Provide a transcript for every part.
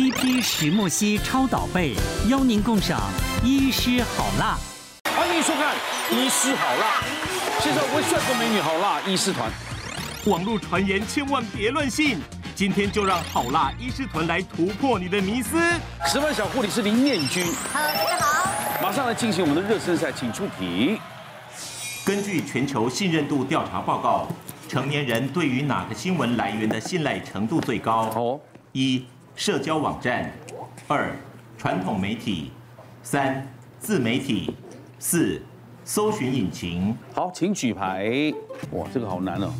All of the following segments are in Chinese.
TP 石墨烯超导被，邀您共赏医师好辣。欢迎收看《医师好辣》，介绍位帅哥美女好辣医师团。网络传言千万别乱信，今天就让好辣医师团来突破你的迷思。值班小护理师林念君，Hello，大家好。马上来进行我们的热身赛，请出题。根据全球信任度调查报告，成年人对于哪个新闻来源的信赖程度最高？哦，一社交网站，二传统媒体，三自媒体，四搜寻引擎。好，请举牌。哇，这个好难哦。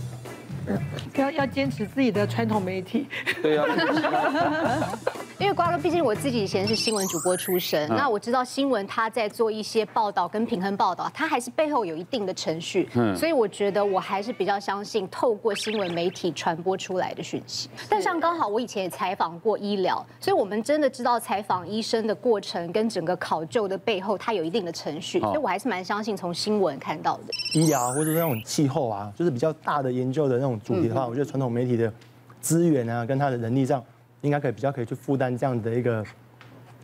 要要坚持自己的传统媒体。对呀。因为瓜哥，毕竟我自己以前是新闻主播出身，那我知道新闻他在做一些报道跟平衡报道，他还是背后有一定的程序，嗯所以我觉得我还是比较相信透过新闻媒体传播出来的讯息。但像刚好我以前也采访过医疗，所以我们真的知道采访医生的过程跟整个考究的背后，它有一定的程序，所以我还是蛮相信从新闻看到的。医疗或者那种气候啊，就是比较大的研究的那种主题的话，我觉得传统媒体的资源啊，跟他的人力上。应该可以比较可以去负担这样的一个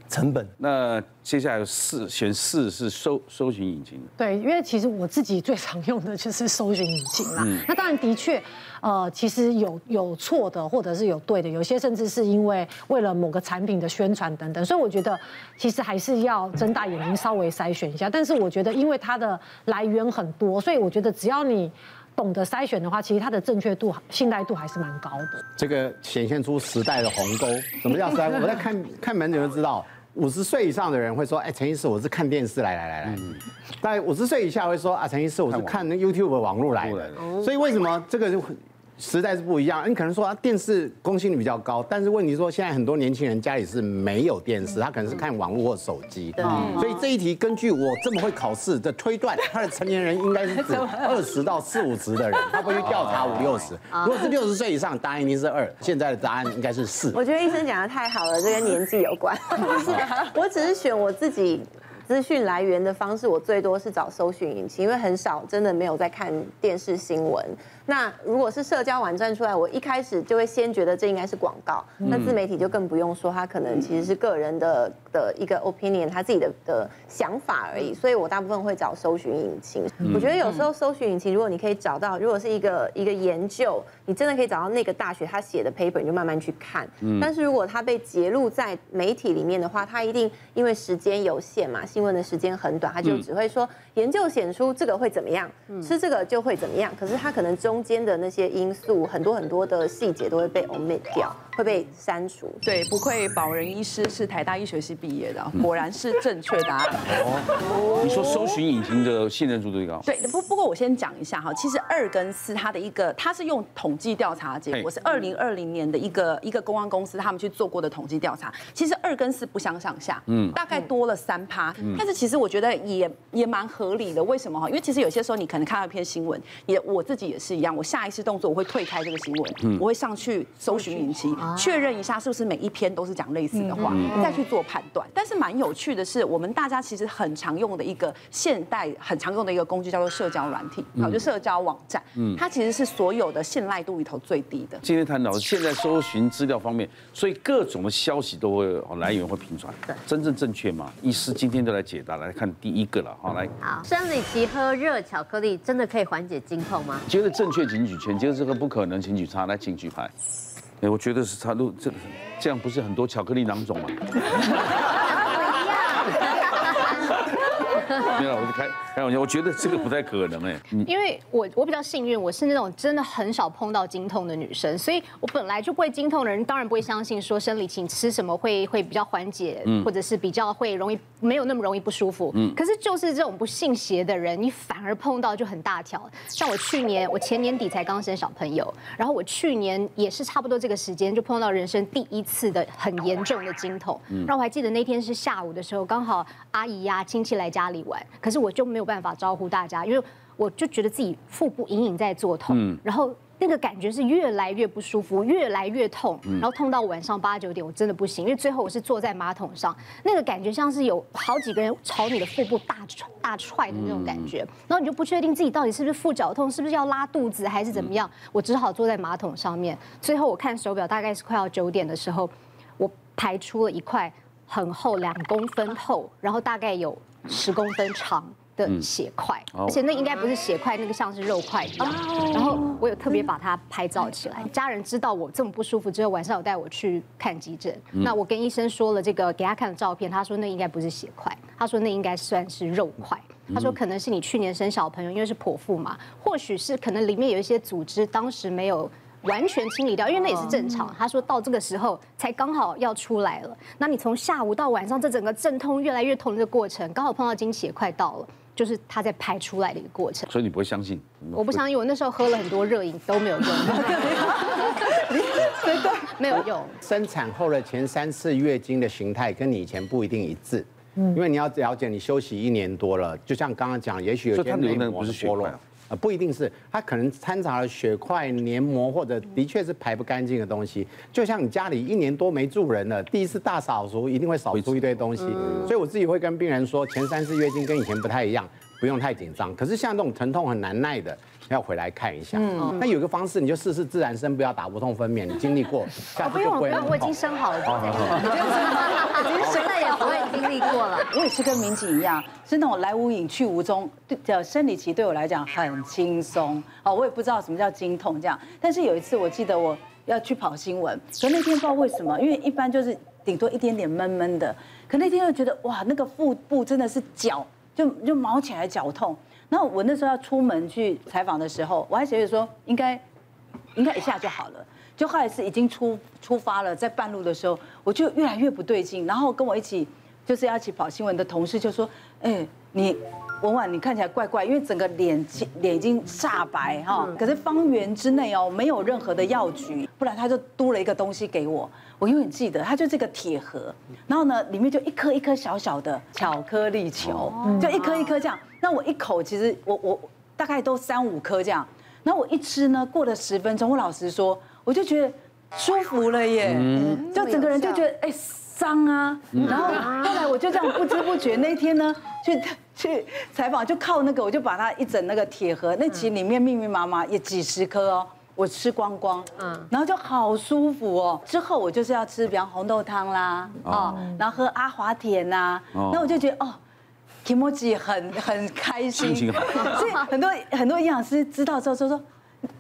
成本。那接下来四选四是搜搜寻引擎。对，因为其实我自己最常用的就是搜寻引擎啦。那当然的确，呃，其实有有错的，或者是有对的，有些甚至是因为为了某个产品的宣传等等。所以我觉得其实还是要睁大眼睛稍微筛选一下。但是我觉得，因为它的来源很多，所以我觉得只要你。懂得筛选的话，其实它的正确度、信赖度还是蛮高的。这个显现出时代的鸿沟。什么叫时代？我在看 看门诊就知道，五十岁以上的人会说：“哎，陈医师，我是看电视来来来来。嗯”但五十岁以下会说：“啊，陈医师，我是看 YouTube 网络来的。”所以为什么这个就？时代是不一样，你可能说啊，电视公信力比较高，但是问题说现在很多年轻人家里是没有电视，他可能是看网络或手机。对。所以这一题根据我这么会考试的推断，他的成年人应该是指 二十到四五十的人，他不会去调查五六十。如果是六十岁以上，答案一定是二。现在的答案应该是四。我觉得医生讲的太好了，这跟年纪有关。不是，我只是选我自己资讯来源的方式，我最多是找搜寻引擎，因为很少真的没有在看电视新闻。那如果是社交网站出来，我一开始就会先觉得这应该是广告。那自媒体就更不用说，他可能其实是个人的的一个 opinion，他自己的的想法而已。所以我大部分会找搜寻引擎。我觉得有时候搜寻引擎，如果你可以找到，如果是一个一个研究，你真的可以找到那个大学他写的 paper，你就慢慢去看。但是如果它被揭露在媒体里面的话，它一定因为时间有限嘛，新闻的时间很短，它就只会说研究显出这个会怎么样，吃这个就会怎么样。可是它可能中。中间的那些因素，很多很多的细节都会被 omit 掉，会被删除。对，不愧保人医师是台大医学系毕业的，果然是正确答案。哦，你说搜寻引擎的信任度最高？对，不不过我先讲一下哈，其实二跟四它的一个，它是用统计调查结果，是二零二零年的一个一个公安公司他们去做过的统计调查。其实二跟四不相上下，嗯，大概多了三趴，但是其实我觉得也也蛮合理的。为什么哈？因为其实有些时候你可能看到一篇新闻，也我自己也是一样。我下意识动作，我会退开这个新闻，我会上去搜寻引擎，确认一下是不是每一篇都是讲类似的话，再去做判断。但是蛮有趣的是，我们大家其实很常用的一个现代很常用的一个工具叫做社交软体，好，就社交网站，它其实是所有的信赖度里头最低的。今天谈到现在搜寻资料方面，所以各种的消息都会来源会频传，对真正正确吗？医师今天都来解答，来看第一个了，好来。好，生理期喝热巧克力真的可以缓解经痛吗？觉得正确。请举拳，觉得这个不可能，请举叉，来，请举牌。哎，我觉得是差路这这样不是很多巧克力囊肿吗？没有，我就开开玩笑。我觉得这个不太可能哎。因为我我比较幸运，我是那种真的很少碰到经痛的女生，所以我本来就不会经痛的人，当然不会相信说生理期吃什么会会比较缓解，或者是比较会容易没有那么容易不舒服。嗯可是就是这种不信邪的人，你反而碰到就很大条。像我去年，我前年底才刚生小朋友，然后我去年也是差不多这个时间就碰到人生第一次的很严重的经痛。嗯然后我还记得那天是下午的时候，刚好阿姨呀亲戚来家里。玩，可是我就没有办法招呼大家，因为我就觉得自己腹部隐隐在作痛，嗯、然后那个感觉是越来越不舒服，越来越痛，然后痛到晚上八九点，我真的不行，因为最后我是坐在马桶上，那个感觉像是有好几个人朝你的腹部大踹大踹的那种感觉，然后你就不确定自己到底是不是腹绞痛，是不是要拉肚子还是怎么样，我只好坐在马桶上面。最后我看手表，大概是快要九点的时候。我排出了一块很厚两公分厚，然后大概有十公分长的血块，而且那应该不是血块，那个像是肉块一样。然后我有特别把它拍照起来，家人知道我这么不舒服之后，晚上有带我去看急诊。那我跟医生说了这个，给他看的照片，他说那应该不是血块，他说那应该算是肉块。他说可能是你去年生小朋友，因为是剖腹嘛，或许是可能里面有一些组织当时没有完全清理掉，因为那也是正常。他说到这个时候才刚好要出来了，那你从下午到晚上这整个阵痛越来越痛的这个过程，刚好碰到经血快到了。就是它在排出来的一个过程，所以你不会相信？我不相信，我那时候喝了很多热饮都没有用，对对，没有用。生产后的前三次月经的形态跟你以前不一定一致，嗯，因为你要了解，你休息一年多了，就像刚刚讲，也许有些内膜是剥落。啊，不一定是，它可能掺杂了血块、黏膜，或者的确是排不干净的东西。就像你家里一年多没住人了，第一次大扫除一定会扫出一堆东西。所以我自己会跟病人说，前三次月经跟以前不太一样，不用太紧张。可是像这种疼痛很难耐的。要回来看一下，嗯，那有个方式，你就试试自然生，不要打无痛分娩。你经历过，下次就不会。不用，我已经生好了，就在这里。已经生了也不会经历过了。我也是跟民警一样，是那种来无影去无踪，对，叫生理期对我来讲很轻松。哦，我也不知道什么叫经痛这样。但是有一次，我记得我要去跑新闻，可那天不知道为什么，因为一般就是顶多一点点闷闷的，可那天又觉得哇，那个腹部真的是绞，就就毛起来绞痛。然后我那时候要出门去采访的时候，我还觉得说应该应该一下就好了。就后来是已经出出发了，在半路的时候，我就越来越不对劲。然后跟我一起就是要一起跑新闻的同事就说：“哎，你文婉，你看起来怪怪，因为整个脸脸已经煞白哈。可是方圆之内哦，没有任何的药局，不然他就嘟了一个东西给我。我永远记得，它就这个铁盒，然后呢，里面就一颗一颗小小的巧克力球，就一颗一颗这样。”那我一口其实我我大概都三五颗这样，然后我一吃呢，过了十分钟，我老实说，我就觉得舒服了耶，就整个人就觉得哎伤啊，然后后来我就这样不知不觉那天呢去去采访，就靠那个我就把它一整那个铁盒，那其实里面密密麻麻也几十颗哦，我吃光光，嗯，然后就好舒服哦。之后我就是要吃，比方红豆汤啦，哦，然后喝阿华田呐，那我就觉得哦。Kimochi 很 很开心，所以很多很多营养师知道之后就说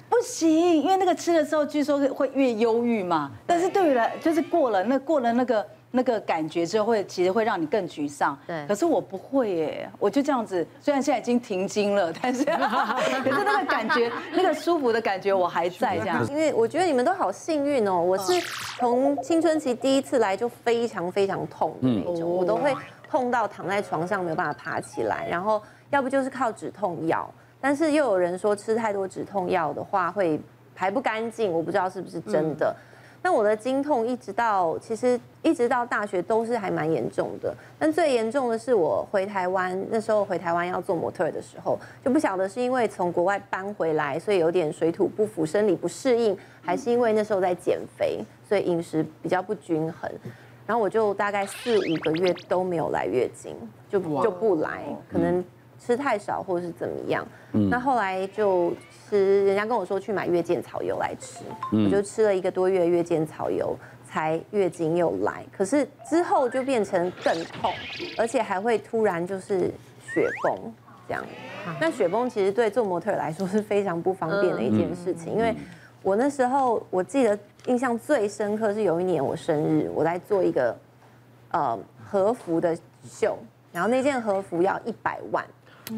不行，因为那个吃的时候据说会越忧郁嘛。但是对于来就是过了那过了那个那个感觉之后，会其实会让你更沮丧。对。可是我不会耶，我就这样子，虽然现在已经停经了，但是 可是那个感觉，那个舒服的感觉我还在这样。因为我觉得你们都好幸运哦，我是从青春期第一次来就非常非常痛的那种，我都会。痛到躺在床上没有办法爬起来，然后要不就是靠止痛药，但是又有人说吃太多止痛药的话会排不干净，我不知道是不是真的。那我的经痛一直到其实一直到大学都是还蛮严重的，但最严重的是我回台湾那时候回台湾要做模特的时候，就不晓得是因为从国外搬回来，所以有点水土不服，生理不适应，还是因为那时候在减肥，所以饮食比较不均衡。然后我就大概四五个月都没有来月经，就就不来，可能吃太少或者是怎么样。那后来就吃，人家跟我说去买月见草油来吃，我就吃了一个多月月见草油，才月经又来。可是之后就变成更痛，而且还会突然就是雪崩这样。那雪崩其实对做模特来说是非常不方便的一件事情，因为。我那时候我记得印象最深刻是有一年我生日，我在做一个呃和服的秀，然后那件和服要一百万，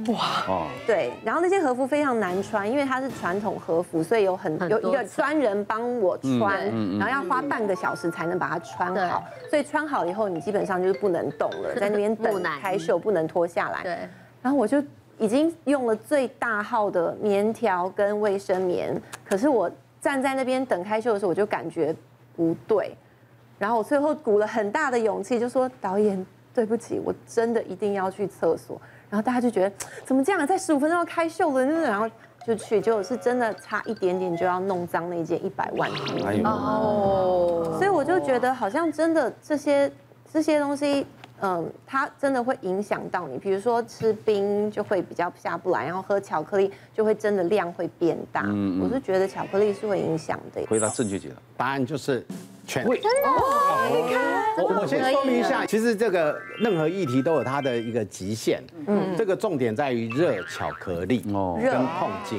哇，对，然后那些和服非常难穿，因为它是传统和服，所以有很有一个专人帮我穿，然后要花半个小时才能把它穿好，所以穿好以后你基本上就是不能动了，在那边 等开秀不能脱下来，对，然后我就已经用了最大号的棉条跟卫生棉，可是我。站在那边等开秀的时候，我就感觉不对，然后我最后鼓了很大的勇气，就说导演对不起，我真的一定要去厕所。然后大家就觉得怎么这样，在十五分钟要开秀了，然后就去，就是真的差一点点就要弄脏那件一百万。哦，所以我就觉得好像真的这些这些东西。嗯，它真的会影响到你，比如说吃冰就会比较下不来，然后喝巧克力就会真的量会变大。嗯，我是觉得巧克力是会影响的。回答正确解答，答案就是全我我先说明一下，其实这个任何议题都有它的一个极限，嗯，这个重点在于热巧克力哦，跟痛经。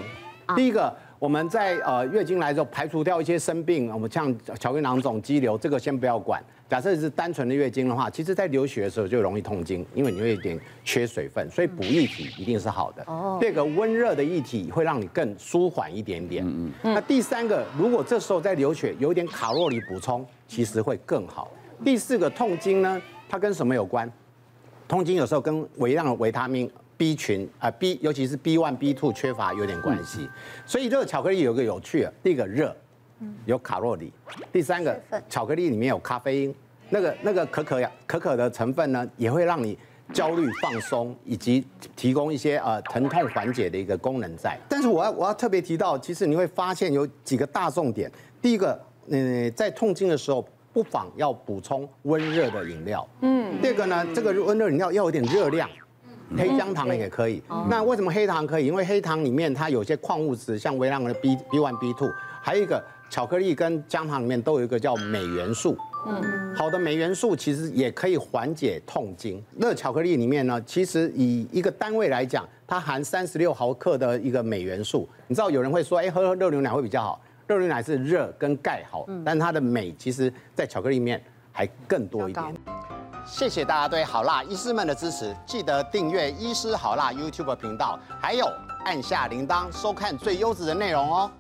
第一个，我们在呃月经来之后排除掉一些生病，我们像巧克力囊肿、肌瘤，这个先不要管。假设是单纯的月经的话，其实在流血的时候就容易痛经，因为你会有点缺水分，所以补液体一定是好的。哦。第二个，温热的液体会让你更舒缓一点点。嗯嗯。那第三个，如果这时候在流血，有点卡路里补充，其实会更好。第四个，痛经呢，它跟什么有关？痛经有时候跟微量的维他命 B 群啊 B，尤其是 B one、B two 缺乏有点关系。所以热巧克力有个有趣的，第一个热。有卡路里，第三个巧克力里面有咖啡因，那个那个可可呀可可的成分呢，也会让你焦虑放松，以及提供一些呃疼痛缓解的一个功能在。但是我要我要特别提到，其实你会发现有几个大重点。第一个，嗯，在痛经的时候，不妨要补充温热的饮料。嗯。第二个呢，这个温热饮料要有点热量，黑姜糖也可以。那为什么黑糖可以？因为黑糖里面它有些矿物质，像微量的 B B one B two，还有一个。巧克力跟姜糖里面都有一个叫镁元素，嗯，好的镁元素其实也可以缓解痛经。热巧克力里面呢，其实以一个单位来讲，它含三十六毫克的一个镁元素。你知道有人会说，哎，喝热牛奶会比较好，热牛奶是热跟钙好，但它的镁其实在巧克力里面还更多一点。谢谢大家对好辣医师们的支持，记得订阅医师好辣 YouTube 频道，还有按下铃铛收看最优质的内容哦。